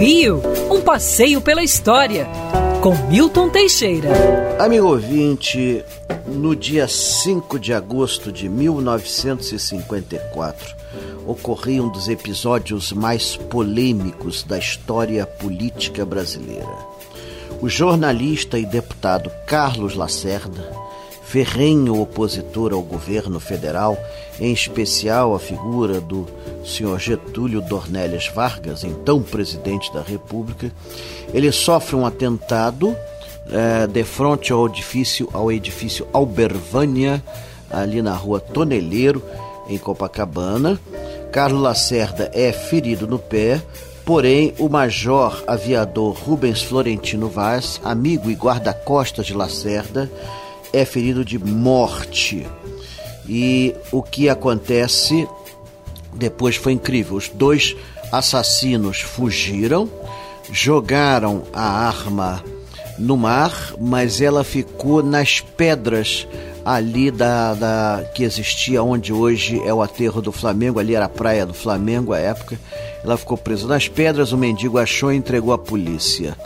Rio, um passeio pela história, com Milton Teixeira. Amigo ouvinte, no dia 5 de agosto de 1954, ocorria um dos episódios mais polêmicos da história política brasileira. O jornalista e deputado Carlos Lacerda ferrenho opositor ao governo federal, em especial a figura do senhor Getúlio Dornelles Vargas, então presidente da República, ele sofre um atentado é, de frente ao edifício, ao edifício Albervânia, ali na rua Toneleiro, em Copacabana. Carlos Lacerda é ferido no pé, porém o major aviador Rubens Florentino Vaz, amigo e guarda-costas de Lacerda, é ferido de morte. E o que acontece depois foi incrível. Os dois assassinos fugiram, jogaram a arma no mar, mas ela ficou nas pedras ali da, da que existia onde hoje é o aterro do Flamengo, ali era a praia do Flamengo à época. Ela ficou presa nas pedras, o mendigo achou e entregou à polícia.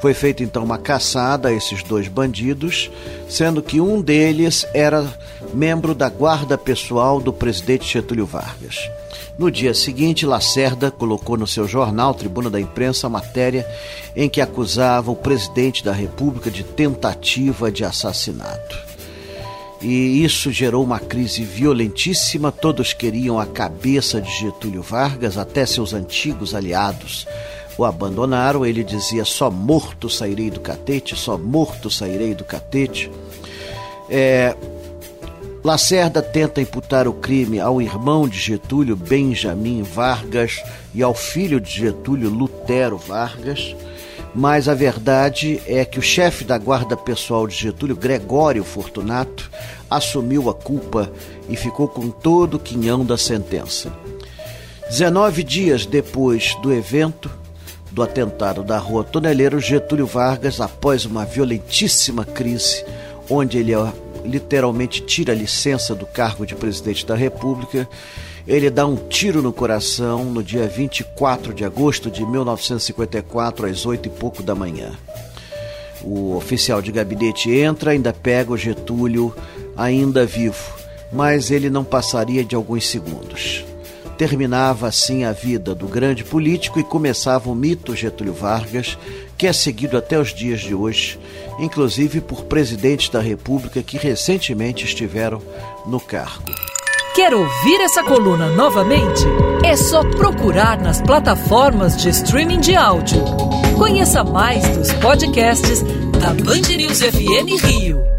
Foi feita então uma caçada a esses dois bandidos, sendo que um deles era membro da guarda pessoal do presidente Getúlio Vargas. No dia seguinte, Lacerda colocou no seu jornal, Tribuna da Imprensa, a matéria em que acusava o presidente da República de tentativa de assassinato. E isso gerou uma crise violentíssima. Todos queriam a cabeça de Getúlio Vargas, até seus antigos aliados o abandonaram. Ele dizia: Só morto sairei do catete, só morto sairei do catete. É, Lacerda tenta imputar o crime ao irmão de Getúlio, Benjamin Vargas, e ao filho de Getúlio, Lutero Vargas. Mas a verdade é que o chefe da guarda pessoal de Getúlio, Gregório Fortunato, assumiu a culpa e ficou com todo o quinhão da sentença. 19 dias depois do evento, do atentado da rua Toneleiro, Getúlio Vargas, após uma violentíssima crise, onde ele literalmente tira a licença do cargo de presidente da República, ele dá um tiro no coração no dia 24 de agosto de 1954, às oito e pouco da manhã. O oficial de gabinete entra, ainda pega o Getúlio ainda vivo, mas ele não passaria de alguns segundos. Terminava assim a vida do grande político e começava o mito Getúlio Vargas, que é seguido até os dias de hoje, inclusive por presidentes da República que recentemente estiveram no cargo. Quer ouvir essa coluna novamente? É só procurar nas plataformas de streaming de áudio. Conheça mais dos podcasts da Band News FM Rio.